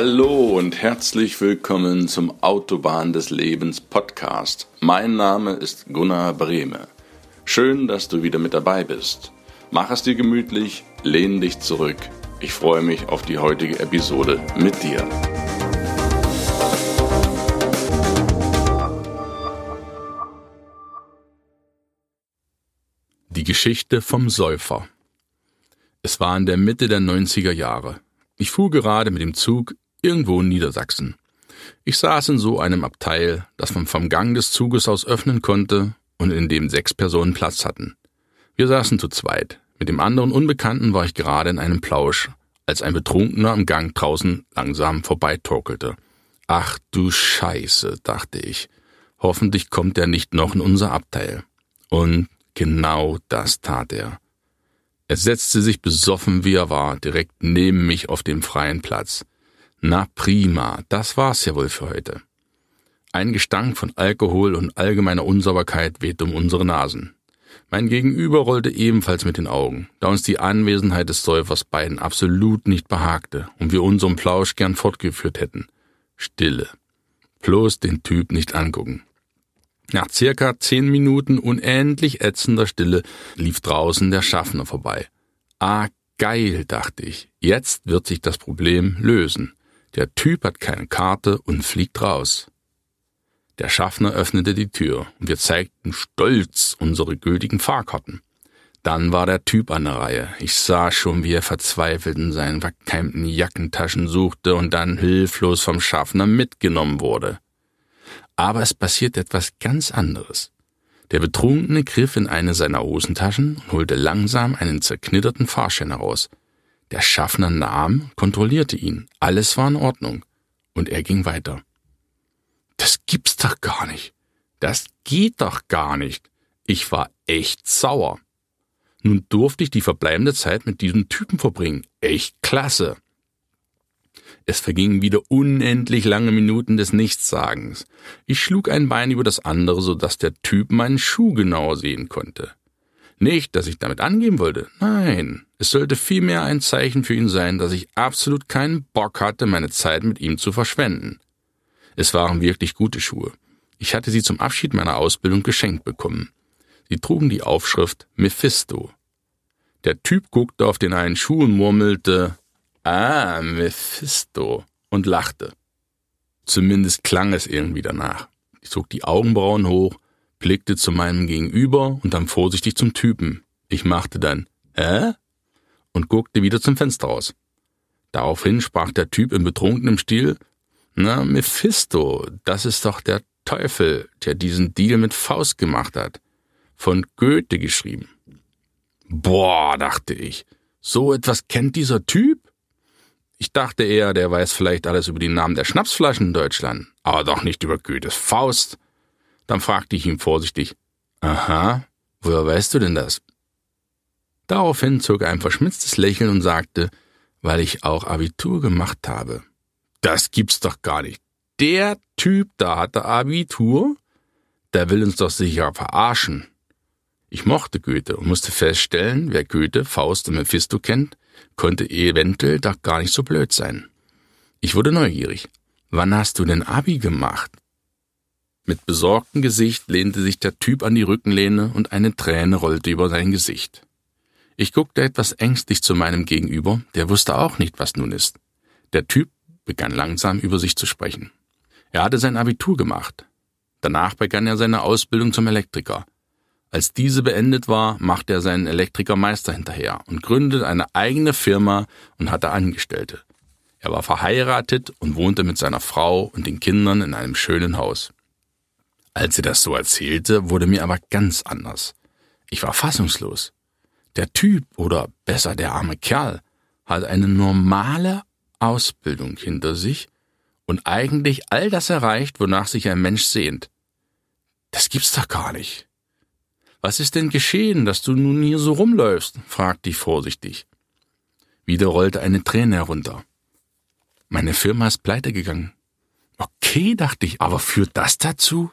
Hallo und herzlich willkommen zum Autobahn des Lebens Podcast. Mein Name ist Gunnar Brehme. Schön, dass du wieder mit dabei bist. Mach es dir gemütlich, lehn dich zurück. Ich freue mich auf die heutige Episode mit dir. Die Geschichte vom Säufer. Es war in der Mitte der 90er Jahre. Ich fuhr gerade mit dem Zug irgendwo in Niedersachsen. Ich saß in so einem Abteil, das man vom Gang des Zuges aus öffnen konnte und in dem sechs Personen Platz hatten. Wir saßen zu zweit. Mit dem anderen Unbekannten war ich gerade in einem Plausch, als ein Betrunkener am Gang draußen langsam vorbeitorkelte. Ach du Scheiße, dachte ich. Hoffentlich kommt er nicht noch in unser Abteil. Und genau das tat er. Er setzte sich besoffen wie er war direkt neben mich auf dem freien Platz. Na prima, das war's ja wohl für heute. Ein Gestank von Alkohol und allgemeiner Unsauberkeit wehte um unsere Nasen. Mein Gegenüber rollte ebenfalls mit den Augen, da uns die Anwesenheit des Säufers beiden absolut nicht behagte und wir unseren Plausch gern fortgeführt hätten. Stille. Bloß den Typ nicht angucken. Nach circa zehn Minuten unendlich ätzender Stille lief draußen der Schaffner vorbei. Ah, geil, dachte ich. Jetzt wird sich das Problem lösen. Der Typ hat keine Karte und fliegt raus. Der Schaffner öffnete die Tür und wir zeigten stolz unsere gültigen Fahrkarten. Dann war der Typ an der Reihe. Ich sah schon, wie er verzweifelt in seinen verkeimten Jackentaschen suchte und dann hilflos vom Schaffner mitgenommen wurde. Aber es passiert etwas ganz anderes. Der Betrunkene griff in eine seiner Hosentaschen und holte langsam einen zerknitterten Fahrschein heraus. Der Schaffner nahm, kontrollierte ihn. Alles war in Ordnung. Und er ging weiter. Das gibt's doch gar nicht. Das geht doch gar nicht. Ich war echt sauer. Nun durfte ich die verbleibende Zeit mit diesem Typen verbringen. Echt klasse. Es vergingen wieder unendlich lange Minuten des Nichtssagens. Ich schlug ein Bein über das andere, so dass der Typ meinen Schuh genauer sehen konnte. Nicht, dass ich damit angeben wollte. Nein, es sollte vielmehr ein Zeichen für ihn sein, dass ich absolut keinen Bock hatte, meine Zeit mit ihm zu verschwenden. Es waren wirklich gute Schuhe. Ich hatte sie zum Abschied meiner Ausbildung geschenkt bekommen. Sie trugen die Aufschrift Mephisto. Der Typ guckte auf den einen Schuh und murmelte Ah, Mephisto. Und lachte. Zumindest klang es irgendwie danach. Ich zog die Augenbrauen hoch, blickte zu meinem Gegenüber und dann vorsichtig zum Typen. Ich machte dann, hä? Und guckte wieder zum Fenster raus. Daraufhin sprach der Typ in betrunkenem Stil, na, Mephisto, das ist doch der Teufel, der diesen Deal mit Faust gemacht hat. Von Goethe geschrieben. Boah, dachte ich, so etwas kennt dieser Typ? Ich dachte eher, der weiß vielleicht alles über die Namen der Schnapsflaschen in Deutschland, aber doch nicht über Goethes Faust. Dann fragte ich ihn vorsichtig, aha, woher weißt du denn das? Daraufhin zog er ein verschmitztes Lächeln und sagte, weil ich auch Abitur gemacht habe. Das gibt's doch gar nicht. Der Typ da hatte Abitur? Der will uns doch sicher verarschen. Ich mochte Goethe und musste feststellen, wer Goethe, Faust und Mephisto kennt, konnte eventuell doch gar nicht so blöd sein. Ich wurde neugierig. Wann hast du denn Abi gemacht? Mit besorgtem Gesicht lehnte sich der Typ an die Rückenlehne und eine Träne rollte über sein Gesicht. Ich guckte etwas ängstlich zu meinem Gegenüber, der wusste auch nicht, was nun ist. Der Typ begann langsam über sich zu sprechen. Er hatte sein Abitur gemacht. Danach begann er seine Ausbildung zum Elektriker. Als diese beendet war, machte er seinen Elektrikermeister hinterher und gründete eine eigene Firma und hatte Angestellte. Er war verheiratet und wohnte mit seiner Frau und den Kindern in einem schönen Haus. Als er das so erzählte, wurde mir aber ganz anders. Ich war fassungslos. Der Typ, oder besser der arme Kerl, hat eine normale Ausbildung hinter sich und eigentlich all das erreicht, wonach sich ein Mensch sehnt. Das gibt's doch gar nicht. Was ist denn geschehen, dass du nun hier so rumläufst? fragte ich vorsichtig. Wieder rollte eine Träne herunter. Meine Firma ist pleite gegangen. Okay, dachte ich, aber führt das dazu?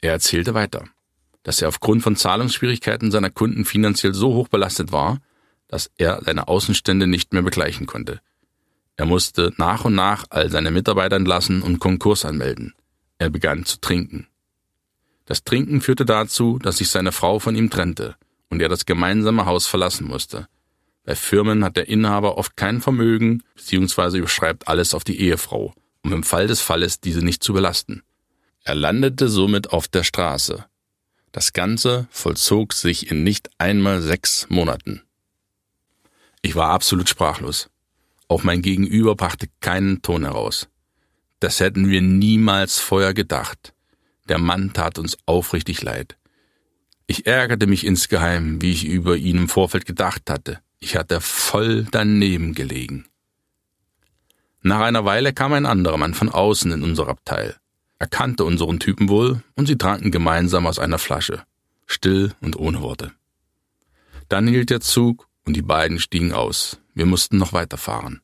Er erzählte weiter, dass er aufgrund von Zahlungsschwierigkeiten seiner Kunden finanziell so hoch belastet war, dass er seine Außenstände nicht mehr begleichen konnte. Er musste nach und nach all seine Mitarbeiter entlassen und Konkurs anmelden. Er begann zu trinken. Das Trinken führte dazu, dass sich seine Frau von ihm trennte und er das gemeinsame Haus verlassen musste. Bei Firmen hat der Inhaber oft kein Vermögen bzw. überschreibt alles auf die Ehefrau, um im Fall des Falles diese nicht zu belasten. Er landete somit auf der Straße. Das Ganze vollzog sich in nicht einmal sechs Monaten. Ich war absolut sprachlos. Auch mein Gegenüber brachte keinen Ton heraus. Das hätten wir niemals vorher gedacht. Der Mann tat uns aufrichtig leid. Ich ärgerte mich insgeheim, wie ich über ihn im Vorfeld gedacht hatte. Ich hatte voll daneben gelegen. Nach einer Weile kam ein anderer Mann von außen in unser Abteil. Er kannte unseren Typen wohl und sie tranken gemeinsam aus einer Flasche. Still und ohne Worte. Dann hielt der Zug und die beiden stiegen aus. Wir mussten noch weiterfahren.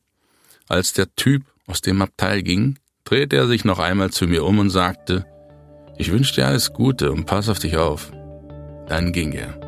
Als der Typ aus dem Abteil ging, drehte er sich noch einmal zu mir um und sagte, ich wünsche dir alles Gute und pass auf dich auf. Dann ging er.